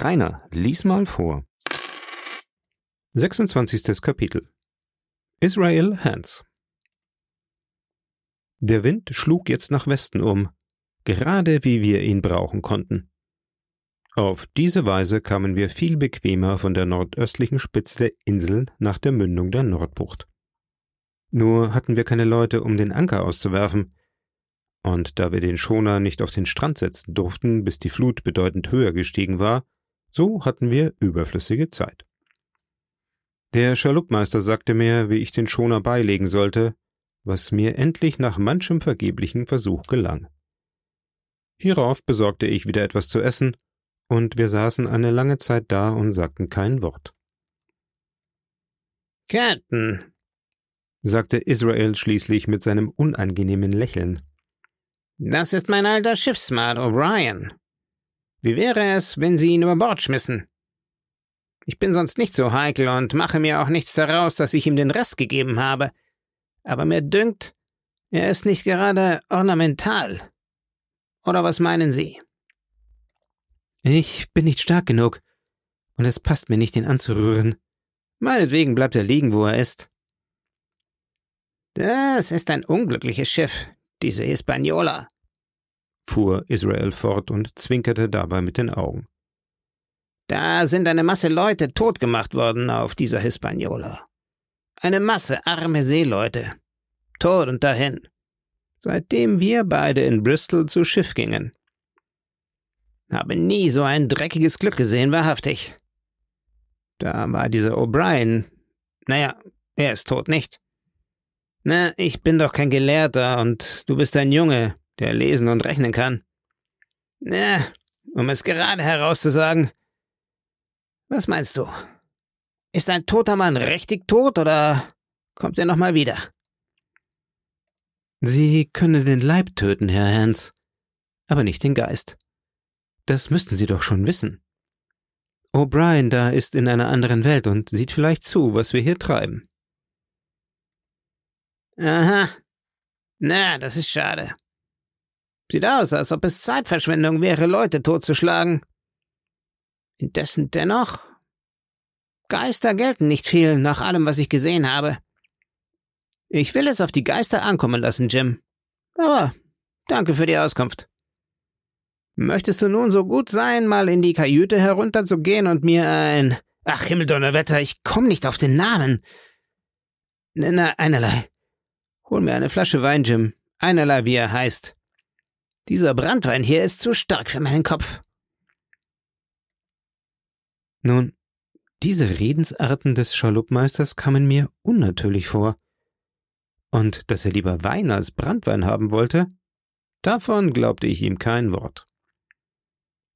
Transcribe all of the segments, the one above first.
Rainer, lies mal vor. 26. Kapitel Israel Hans Der Wind schlug jetzt nach Westen um, gerade wie wir ihn brauchen konnten. Auf diese Weise kamen wir viel bequemer von der nordöstlichen Spitze der Insel nach der Mündung der Nordbucht. Nur hatten wir keine Leute, um den Anker auszuwerfen, und da wir den Schoner nicht auf den Strand setzen durften, bis die Flut bedeutend höher gestiegen war, so hatten wir überflüssige Zeit. Der Schaluppmeister sagte mir, wie ich den Schoner beilegen sollte, was mir endlich nach manchem vergeblichen Versuch gelang. Hierauf besorgte ich wieder etwas zu essen und wir saßen eine lange Zeit da und sagten kein Wort. Captain, sagte Israel schließlich mit seinem unangenehmen Lächeln. Das ist mein alter Schiffsmat O'Brien. Wie wäre es, wenn Sie ihn über Bord schmissen? Ich bin sonst nicht so heikel und mache mir auch nichts daraus, dass ich ihm den Rest gegeben habe. Aber mir dünkt, er ist nicht gerade ornamental. Oder was meinen Sie? Ich bin nicht stark genug, und es passt mir nicht, ihn anzurühren. Meinetwegen bleibt er liegen, wo er ist. Das ist ein unglückliches Schiff, diese Hispaniola, fuhr Israel fort und zwinkerte dabei mit den Augen. Da sind eine Masse Leute totgemacht worden auf dieser Hispaniola. Eine Masse arme Seeleute. Tot und dahin. Seitdem wir beide in Bristol zu Schiff gingen. Habe nie so ein dreckiges Glück gesehen, wahrhaftig. Da war dieser O'Brien. Naja, er ist tot, nicht? Na, ich bin doch kein Gelehrter und du bist ein Junge, der lesen und rechnen kann. Na, um es gerade herauszusagen. Was meinst du? Ist ein toter Mann richtig tot oder kommt er nochmal wieder? Sie können den Leib töten, Herr Hans, aber nicht den Geist. Das müssten Sie doch schon wissen. O'Brien da ist in einer anderen Welt und sieht vielleicht zu, was wir hier treiben. Aha. Na, das ist schade. Sieht aus, als ob es Zeitverschwendung wäre, Leute totzuschlagen. Indessen dennoch. Geister gelten nicht viel, nach allem, was ich gesehen habe. Ich will es auf die Geister ankommen lassen, Jim. Aber danke für die Auskunft. Möchtest du nun so gut sein, mal in die Kajüte herunterzugehen und mir ein. Ach, Himmeldonnerwetter, ich komm nicht auf den Namen. Na, einerlei. Hol mir eine Flasche Wein, Jim. Einerlei, wie er heißt. Dieser Brandwein hier ist zu stark für meinen Kopf. Nun, diese Redensarten des Schaluppmeisters kamen mir unnatürlich vor. Und dass er lieber Wein als Brandwein haben wollte, davon glaubte ich ihm kein Wort.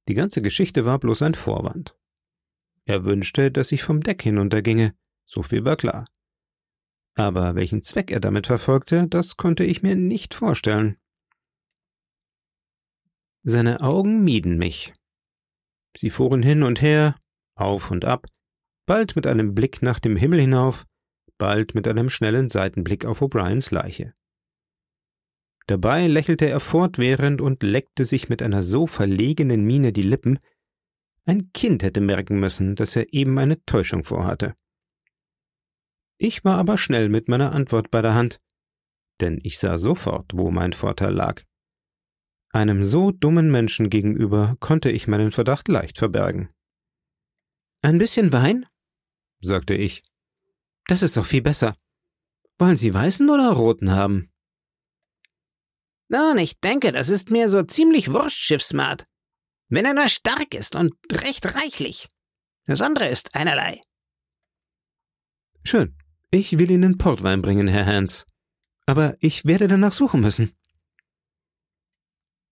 Die ganze Geschichte war bloß ein Vorwand. Er wünschte, dass ich vom Deck hinunterginge, so viel war klar. Aber welchen Zweck er damit verfolgte, das konnte ich mir nicht vorstellen. Seine Augen mieden mich. Sie fuhren hin und her, auf und ab, bald mit einem Blick nach dem Himmel hinauf, bald mit einem schnellen Seitenblick auf O'Briens Leiche. Dabei lächelte er fortwährend und leckte sich mit einer so verlegenen Miene die Lippen, ein Kind hätte merken müssen, dass er eben eine Täuschung vorhatte. Ich war aber schnell mit meiner Antwort bei der Hand, denn ich sah sofort, wo mein Vorteil lag. Einem so dummen Menschen gegenüber konnte ich meinen Verdacht leicht verbergen. Ein bisschen Wein? sagte ich. Das ist doch viel besser. Wollen Sie weißen oder roten haben? Nun, ich denke, das ist mir so ziemlich wurscht, Schiffsmart. Wenn er nur stark ist und recht reichlich. Das andere ist einerlei. Schön. Ich will Ihnen Portwein bringen, Herr Hans. Aber ich werde danach suchen müssen.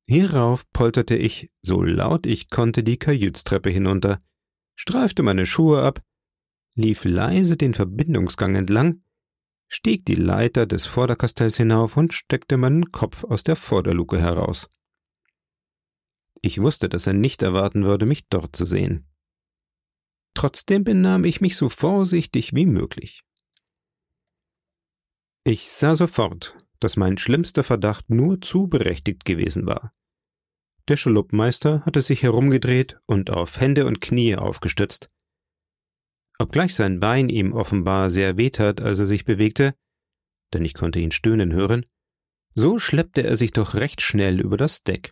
Hierauf polterte ich, so laut ich konnte, die Kajütstreppe hinunter, streifte meine Schuhe ab, lief leise den Verbindungsgang entlang stieg die Leiter des Vorderkastells hinauf und steckte meinen Kopf aus der Vorderluke heraus. Ich wusste, dass er nicht erwarten würde, mich dort zu sehen. Trotzdem benahm ich mich so vorsichtig wie möglich. Ich sah sofort, dass mein schlimmster Verdacht nur zu berechtigt gewesen war. Der Schaloppmeister hatte sich herumgedreht und auf Hände und Knie aufgestützt. Obgleich sein Bein ihm offenbar sehr wehtat, als er sich bewegte, denn ich konnte ihn stöhnen hören, so schleppte er sich doch recht schnell über das Deck.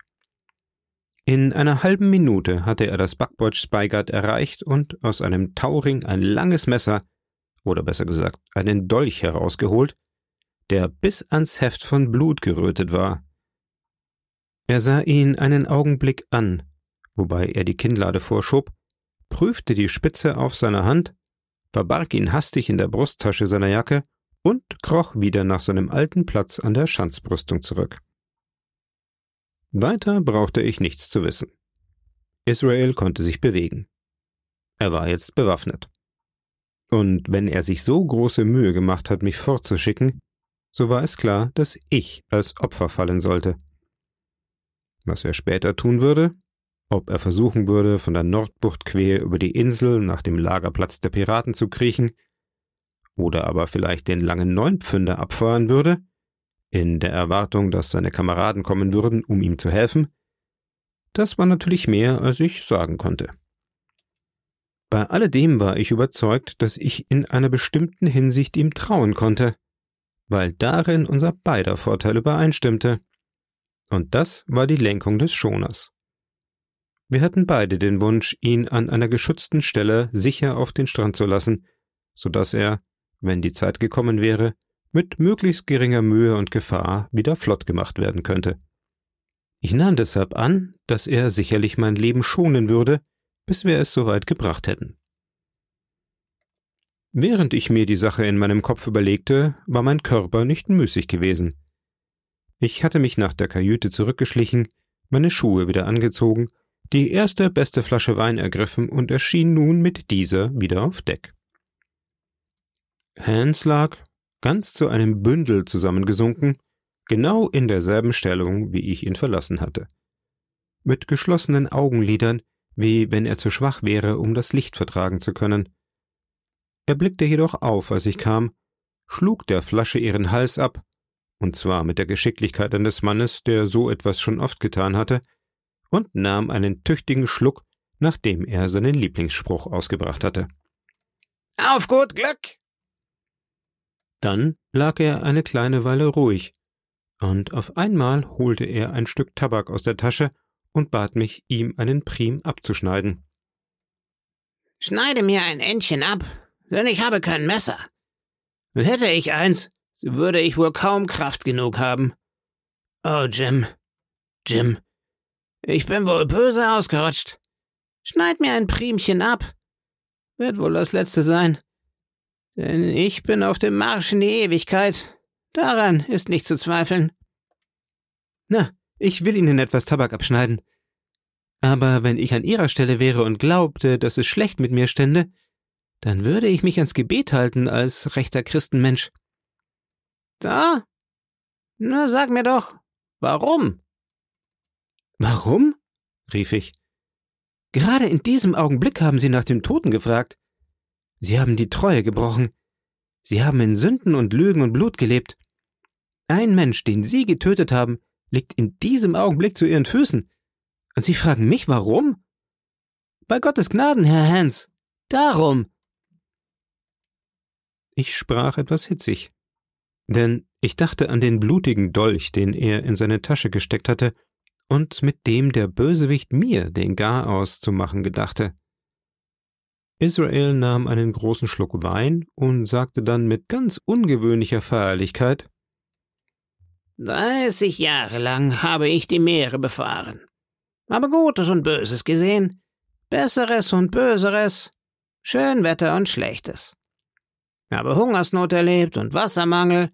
In einer halben Minute hatte er das Backbord Spygard erreicht und aus einem Tauring ein langes Messer, oder besser gesagt einen Dolch herausgeholt, der bis ans Heft von Blut gerötet war. Er sah ihn einen Augenblick an, wobei er die Kinnlade vorschob, prüfte die Spitze auf seiner Hand, verbarg ihn hastig in der Brusttasche seiner Jacke und kroch wieder nach seinem alten Platz an der Schanzbrüstung zurück. Weiter brauchte ich nichts zu wissen. Israel konnte sich bewegen. Er war jetzt bewaffnet. Und wenn er sich so große Mühe gemacht hat, mich fortzuschicken, so war es klar, dass ich als Opfer fallen sollte. Was er später tun würde, ob er versuchen würde, von der Nordbucht quer über die Insel nach dem Lagerplatz der Piraten zu kriechen, oder aber vielleicht den langen Neunpfünder abfahren würde, in der Erwartung, dass seine Kameraden kommen würden, um ihm zu helfen, das war natürlich mehr, als ich sagen konnte. Bei alledem war ich überzeugt, dass ich in einer bestimmten Hinsicht ihm trauen konnte, weil darin unser beider Vorteil übereinstimmte. Und das war die Lenkung des Schoners. Wir hatten beide den Wunsch, ihn an einer geschützten Stelle sicher auf den Strand zu lassen, so dass er, wenn die Zeit gekommen wäre, mit möglichst geringer Mühe und Gefahr wieder flott gemacht werden könnte. Ich nahm deshalb an, dass er sicherlich mein Leben schonen würde, bis wir es soweit gebracht hätten. Während ich mir die Sache in meinem Kopf überlegte, war mein Körper nicht müßig gewesen. Ich hatte mich nach der Kajüte zurückgeschlichen, meine Schuhe wieder angezogen, die erste beste Flasche Wein ergriffen und erschien nun mit dieser wieder auf Deck. Hans lag, ganz zu einem Bündel zusammengesunken, genau in derselben Stellung, wie ich ihn verlassen hatte. Mit geschlossenen Augenlidern, wie wenn er zu schwach wäre, um das Licht vertragen zu können. Er blickte jedoch auf, als ich kam, schlug der Flasche ihren Hals ab, und zwar mit der Geschicklichkeit eines Mannes, der so etwas schon oft getan hatte, und nahm einen tüchtigen Schluck, nachdem er seinen Lieblingsspruch ausgebracht hatte. Auf gut Glück! Dann lag er eine kleine Weile ruhig, und auf einmal holte er ein Stück Tabak aus der Tasche und bat mich, ihm einen Prim abzuschneiden. Schneide mir ein Endchen ab, denn ich habe kein Messer. Und hätte ich eins, so würde ich wohl kaum Kraft genug haben. Oh, Jim, Jim, ich bin wohl böse ausgerutscht. Schneid mir ein Primchen ab. Wird wohl das letzte sein. Denn ich bin auf dem Marsch in die Ewigkeit. Daran ist nicht zu zweifeln. Na, ich will Ihnen etwas Tabak abschneiden. Aber wenn ich an Ihrer Stelle wäre und glaubte, dass es schlecht mit mir stände, dann würde ich mich ans Gebet halten als rechter Christenmensch. Da? Na, sag mir doch, warum? Warum? rief ich. Gerade in diesem Augenblick haben Sie nach dem Toten gefragt. Sie haben die Treue gebrochen. Sie haben in Sünden und Lügen und Blut gelebt. Ein Mensch, den Sie getötet haben, liegt in diesem Augenblick zu Ihren Füßen. Und Sie fragen mich, warum? Bei Gottes Gnaden, Herr Hans. Darum. Ich sprach etwas hitzig, denn ich dachte an den blutigen Dolch, den er in seine Tasche gesteckt hatte und mit dem der Bösewicht mir den Garaus zu machen gedachte. Israel nahm einen großen Schluck Wein und sagte dann mit ganz ungewöhnlicher Feierlichkeit Dreißig Jahre lang habe ich die Meere befahren, habe Gutes und Böses gesehen, Besseres und Böseres, Schönwetter und Schlechtes, habe Hungersnot erlebt und Wassermangel,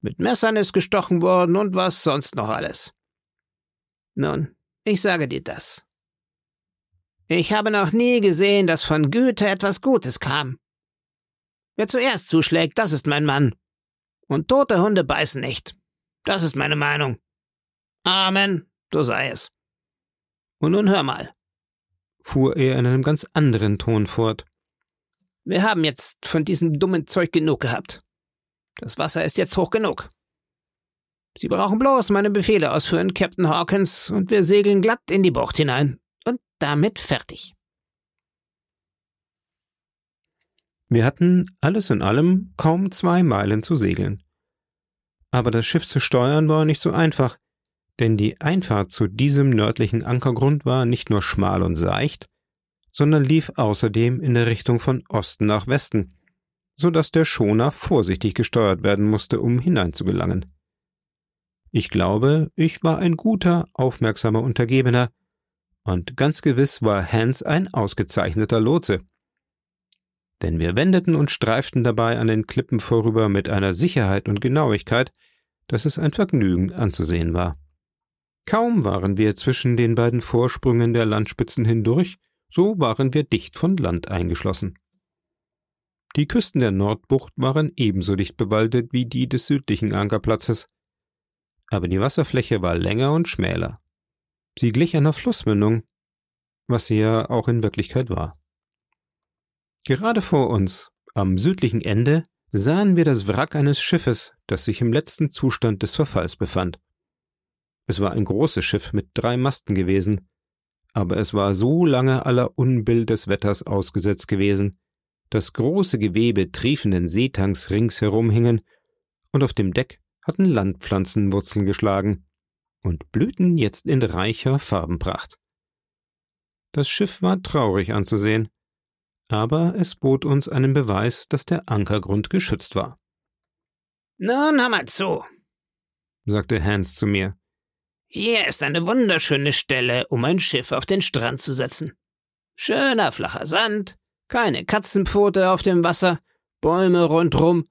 mit Messern ist gestochen worden und was sonst noch alles. Nun, ich sage dir das. Ich habe noch nie gesehen, dass von Güte etwas Gutes kam. Wer zuerst zuschlägt, das ist mein Mann. Und tote Hunde beißen nicht. Das ist meine Meinung. Amen, so sei es. Und nun hör mal, fuhr er in einem ganz anderen Ton fort. Wir haben jetzt von diesem dummen Zeug genug gehabt. Das Wasser ist jetzt hoch genug. Sie brauchen bloß meine Befehle ausführen, Captain Hawkins, und wir segeln glatt in die Bucht hinein. Und damit fertig. Wir hatten alles in allem kaum zwei Meilen zu segeln. Aber das Schiff zu steuern war nicht so einfach, denn die Einfahrt zu diesem nördlichen Ankergrund war nicht nur schmal und seicht, sondern lief außerdem in der Richtung von Osten nach Westen, so dass der Schoner vorsichtig gesteuert werden musste, um hineinzugelangen. Ich glaube, ich war ein guter, aufmerksamer Untergebener, und ganz gewiss war Hans ein ausgezeichneter Lotse denn wir wendeten und streiften dabei an den Klippen vorüber mit einer Sicherheit und Genauigkeit, dass es ein Vergnügen anzusehen war. Kaum waren wir zwischen den beiden Vorsprüngen der Landspitzen hindurch, so waren wir dicht von Land eingeschlossen. Die Küsten der Nordbucht waren ebenso dicht bewaldet wie die des südlichen Ankerplatzes, aber die Wasserfläche war länger und schmäler. Sie glich einer Flussmündung, was sie ja auch in Wirklichkeit war. Gerade vor uns, am südlichen Ende, sahen wir das Wrack eines Schiffes, das sich im letzten Zustand des Verfalls befand. Es war ein großes Schiff mit drei Masten gewesen, aber es war so lange aller Unbill des Wetters ausgesetzt gewesen, dass große Gewebe triefenden Seetanks ringsherum hingen, und auf dem Deck hatten Landpflanzen Wurzeln geschlagen und blühten jetzt in reicher Farbenpracht. Das Schiff war traurig anzusehen, aber es bot uns einen Beweis, dass der Ankergrund geschützt war. Nun hör mal zu, sagte Hans zu mir. Hier ist eine wunderschöne Stelle, um ein Schiff auf den Strand zu setzen. Schöner flacher Sand, keine Katzenpfote auf dem Wasser, Bäume rundrum,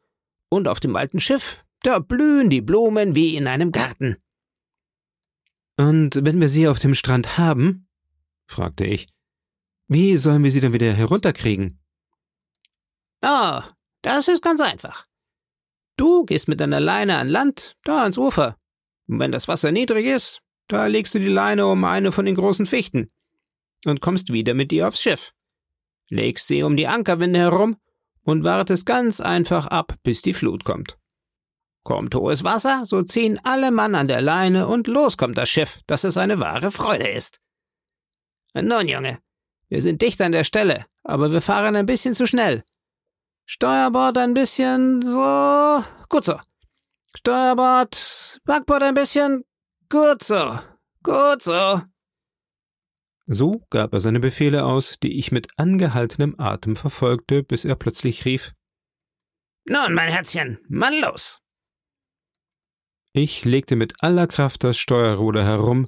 und auf dem alten Schiff, da blühen die Blumen wie in einem Garten. Und wenn wir sie auf dem Strand haben? fragte ich, wie sollen wir sie dann wieder herunterkriegen? Oh, das ist ganz einfach. Du gehst mit deiner Leine an Land, da ans Ufer. Und wenn das Wasser niedrig ist, da legst du die Leine um eine von den großen Fichten und kommst wieder mit ihr aufs Schiff. Legst sie um die Ankerwinde herum und wartest ganz einfach ab, bis die Flut kommt. Kommt hohes Wasser, so ziehen alle Mann an der Leine und los kommt das Schiff, dass es eine wahre Freude ist. Nun, Junge, wir sind dicht an der Stelle, aber wir fahren ein bisschen zu schnell. Steuerbord ein bisschen so. Gut so. Steuerbord, Backbord ein bisschen. Gut so. Gut so. So gab er seine Befehle aus, die ich mit angehaltenem Atem verfolgte, bis er plötzlich rief Nun, mein Herzchen, Mann los. Ich legte mit aller Kraft das Steuerruder herum,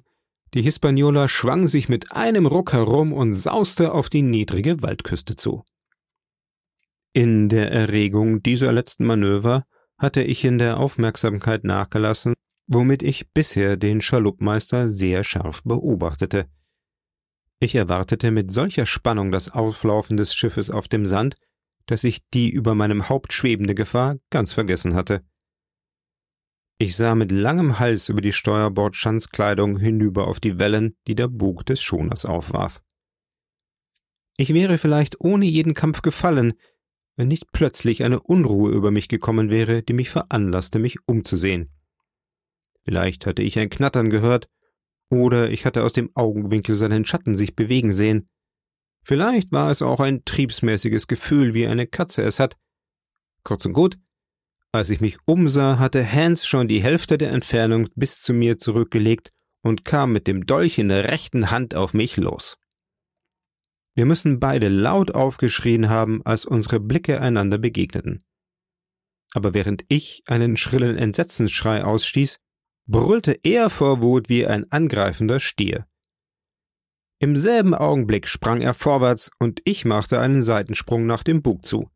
die Hispaniola schwang sich mit einem Ruck herum und sauste auf die niedrige Waldküste zu. In der Erregung dieser letzten Manöver hatte ich in der Aufmerksamkeit nachgelassen, womit ich bisher den Schaluppmeister sehr scharf beobachtete. Ich erwartete mit solcher Spannung das Auflaufen des Schiffes auf dem Sand, dass ich die über meinem Haupt schwebende Gefahr ganz vergessen hatte. Ich sah mit langem Hals über die Steuerbordschanzkleidung hinüber auf die Wellen, die der Bug des Schoners aufwarf. Ich wäre vielleicht ohne jeden Kampf gefallen, wenn nicht plötzlich eine Unruhe über mich gekommen wäre, die mich veranlasste, mich umzusehen. Vielleicht hatte ich ein Knattern gehört, oder ich hatte aus dem Augenwinkel seinen Schatten sich bewegen sehen. Vielleicht war es auch ein triebsmäßiges Gefühl, wie eine Katze es hat. Kurz und gut, als ich mich umsah, hatte Hans schon die Hälfte der Entfernung bis zu mir zurückgelegt und kam mit dem Dolch in der rechten Hand auf mich los. Wir müssen beide laut aufgeschrien haben, als unsere Blicke einander begegneten. Aber während ich einen schrillen Entsetzensschrei ausstieß, brüllte er vor Wut wie ein angreifender Stier. Im selben Augenblick sprang er vorwärts und ich machte einen Seitensprung nach dem Bug zu.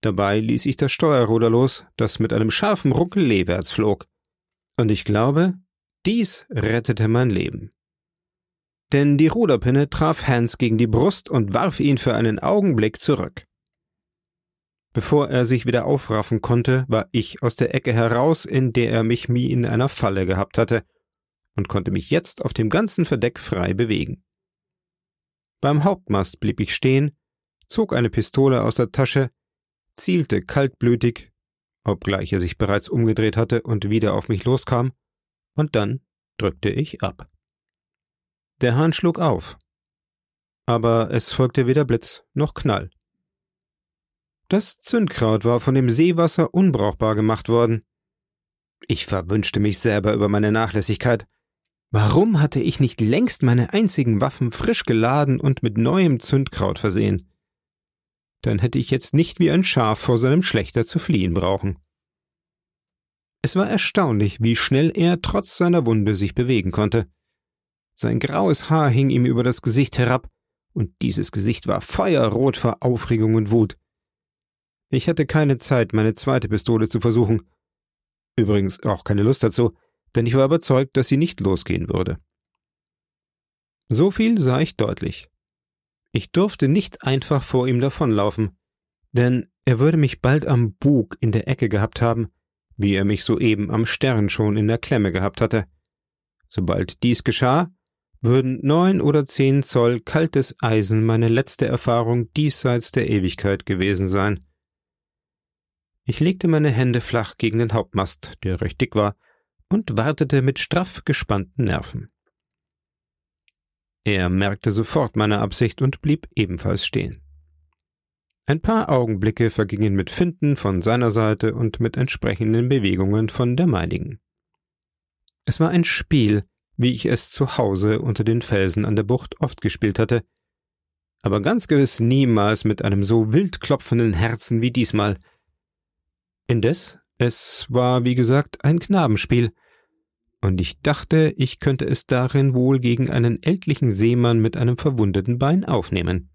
Dabei ließ ich das Steuerruder los, das mit einem scharfen Ruckel leewärts flog. Und ich glaube, dies rettete mein Leben. Denn die Ruderpinne traf Hans gegen die Brust und warf ihn für einen Augenblick zurück. Bevor er sich wieder aufraffen konnte, war ich aus der Ecke heraus, in der er mich wie in einer Falle gehabt hatte, und konnte mich jetzt auf dem ganzen Verdeck frei bewegen. Beim Hauptmast blieb ich stehen, zog eine Pistole aus der Tasche, zielte kaltblütig obgleich er sich bereits umgedreht hatte und wieder auf mich loskam, und dann drückte ich ab. Der Hahn schlug auf, aber es folgte weder Blitz noch Knall. Das Zündkraut war von dem Seewasser unbrauchbar gemacht worden. Ich verwünschte mich selber über meine Nachlässigkeit. Warum hatte ich nicht längst meine einzigen Waffen frisch geladen und mit neuem Zündkraut versehen? Dann hätte ich jetzt nicht wie ein Schaf vor seinem Schlechter zu fliehen brauchen. Es war erstaunlich, wie schnell er trotz seiner Wunde sich bewegen konnte. Sein graues Haar hing ihm über das Gesicht herab, und dieses Gesicht war feuerrot vor Aufregung und Wut. Ich hatte keine Zeit, meine zweite Pistole zu versuchen. Übrigens auch keine Lust dazu, denn ich war überzeugt, dass sie nicht losgehen würde. So viel sah ich deutlich. Ich durfte nicht einfach vor ihm davonlaufen, denn er würde mich bald am Bug in der Ecke gehabt haben, wie er mich soeben am Stern schon in der Klemme gehabt hatte. Sobald dies geschah, würden neun oder zehn Zoll kaltes Eisen meine letzte Erfahrung diesseits der Ewigkeit gewesen sein. Ich legte meine Hände flach gegen den Hauptmast, der recht dick war, und wartete mit straff gespannten Nerven. Er merkte sofort meine Absicht und blieb ebenfalls stehen. Ein paar Augenblicke vergingen mit Finden von seiner Seite und mit entsprechenden Bewegungen von der meinigen. Es war ein Spiel, wie ich es zu Hause unter den Felsen an der Bucht oft gespielt hatte, aber ganz gewiss niemals mit einem so wild klopfenden Herzen wie diesmal – Indes, es war, wie gesagt, ein Knabenspiel, und ich dachte, ich könnte es darin wohl gegen einen ältlichen Seemann mit einem verwundeten Bein aufnehmen.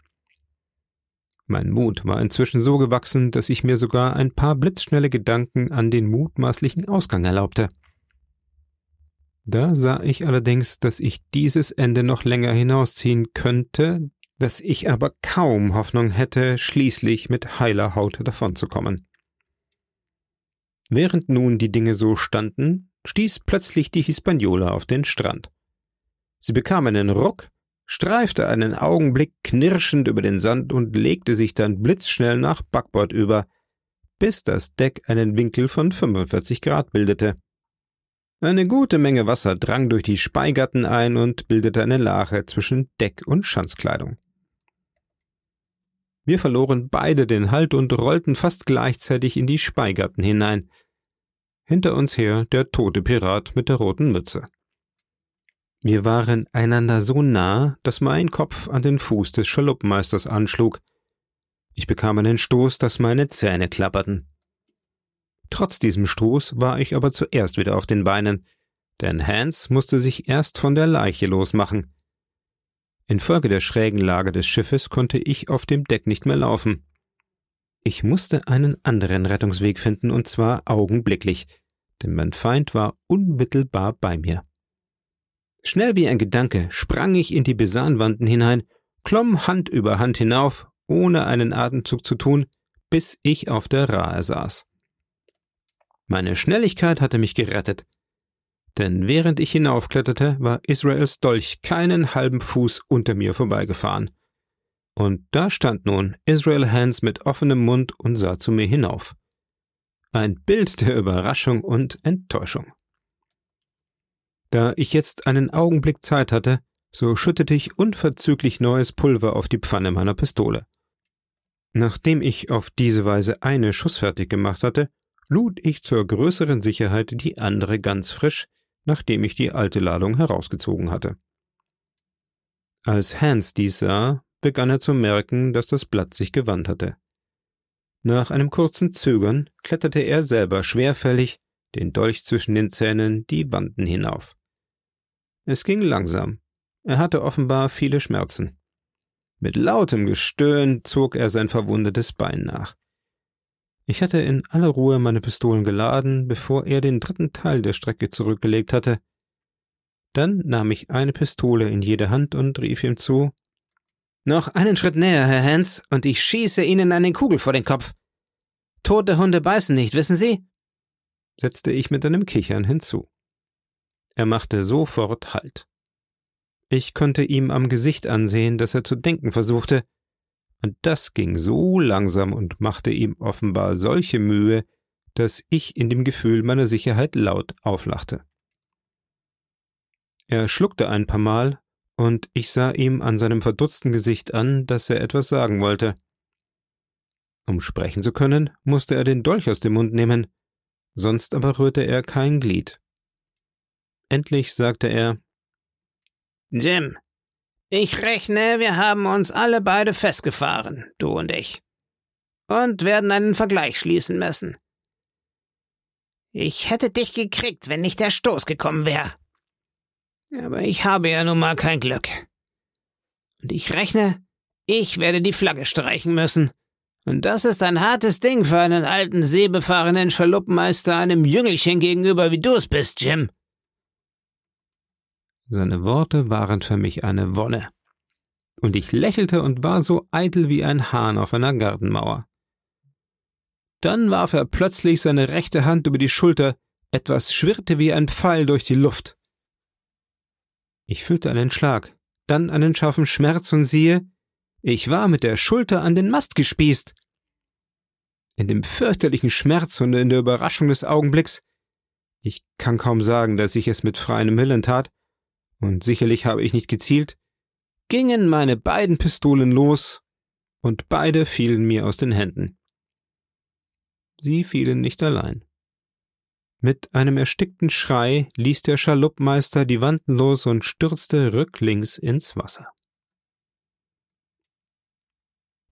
Mein Mut war inzwischen so gewachsen, dass ich mir sogar ein paar blitzschnelle Gedanken an den mutmaßlichen Ausgang erlaubte. Da sah ich allerdings, dass ich dieses Ende noch länger hinausziehen könnte, dass ich aber kaum Hoffnung hätte, schließlich mit heiler Haut davonzukommen. Während nun die Dinge so standen, stieß plötzlich die Hispaniola auf den Strand. Sie bekam einen Ruck, streifte einen Augenblick knirschend über den Sand und legte sich dann blitzschnell nach Backbord über, bis das Deck einen Winkel von 45 Grad bildete. Eine gute Menge Wasser drang durch die Speigatten ein und bildete eine Lache zwischen Deck und Schanzkleidung. Wir verloren beide den Halt und rollten fast gleichzeitig in die Speigatten hinein. Hinter uns her der tote Pirat mit der roten Mütze. Wir waren einander so nah, dass mein Kopf an den Fuß des Schaluppenmeisters anschlug. Ich bekam einen Stoß, dass meine Zähne klapperten. Trotz diesem Stoß war ich aber zuerst wieder auf den Beinen, denn Hans musste sich erst von der Leiche losmachen. Infolge der schrägen Lage des Schiffes konnte ich auf dem Deck nicht mehr laufen. Ich musste einen anderen Rettungsweg finden, und zwar augenblicklich, denn mein Feind war unmittelbar bei mir. Schnell wie ein Gedanke sprang ich in die Besahnwanden hinein, klomm Hand über Hand hinauf, ohne einen Atemzug zu tun, bis ich auf der Rahe saß. Meine Schnelligkeit hatte mich gerettet, denn während ich hinaufkletterte, war Israels Dolch keinen halben Fuß unter mir vorbeigefahren. Und da stand nun Israel Hans mit offenem Mund und sah zu mir hinauf. Ein Bild der Überraschung und Enttäuschung. Da ich jetzt einen Augenblick Zeit hatte, so schüttete ich unverzüglich neues Pulver auf die Pfanne meiner Pistole. Nachdem ich auf diese Weise eine schussfertig gemacht hatte, lud ich zur größeren Sicherheit die andere ganz frisch, nachdem ich die alte Ladung herausgezogen hatte. Als Hans dies sah, begann er zu merken, dass das Blatt sich gewandt hatte. Nach einem kurzen Zögern kletterte er selber schwerfällig, den Dolch zwischen den Zähnen, die Wanden hinauf. Es ging langsam. Er hatte offenbar viele Schmerzen. Mit lautem Gestöhn zog er sein verwundetes Bein nach. Ich hatte in aller Ruhe meine Pistolen geladen, bevor er den dritten Teil der Strecke zurückgelegt hatte. Dann nahm ich eine Pistole in jede Hand und rief ihm zu Noch einen Schritt näher, Herr Hans, und ich schieße Ihnen eine Kugel vor den Kopf. Tote Hunde beißen nicht, wissen Sie? setzte ich mit einem Kichern hinzu. Er machte sofort Halt. Ich konnte ihm am Gesicht ansehen, dass er zu denken versuchte, und das ging so langsam und machte ihm offenbar solche Mühe, dass ich in dem Gefühl meiner Sicherheit laut auflachte. Er schluckte ein paar Mal, und ich sah ihm an seinem verdutzten Gesicht an, dass er etwas sagen wollte. Um sprechen zu können, musste er den Dolch aus dem Mund nehmen, sonst aber rührte er kein Glied. Endlich sagte er Jim, ich rechne, wir haben uns alle beide festgefahren, du und ich, und werden einen Vergleich schließen müssen. Ich hätte dich gekriegt, wenn nicht der Stoß gekommen wäre. Aber ich habe ja nun mal kein Glück. Und ich rechne, ich werde die Flagge streichen müssen, und das ist ein hartes Ding für einen alten seebefahrenen Schaluppenmeister einem Jüngelchen gegenüber, wie du es bist, Jim. Seine Worte waren für mich eine Wonne. Und ich lächelte und war so eitel wie ein Hahn auf einer Gartenmauer. Dann warf er plötzlich seine rechte Hand über die Schulter, etwas schwirrte wie ein Pfeil durch die Luft. Ich fühlte einen Schlag, dann einen scharfen Schmerz und siehe, ich war mit der Schulter an den Mast gespießt. In dem fürchterlichen Schmerz und in der Überraschung des Augenblicks, ich kann kaum sagen, dass ich es mit freiem Willen tat, und sicherlich habe ich nicht gezielt, gingen meine beiden Pistolen los, und beide fielen mir aus den Händen. Sie fielen nicht allein. Mit einem erstickten Schrei ließ der Schaluppmeister die Wanden los und stürzte rücklings ins Wasser.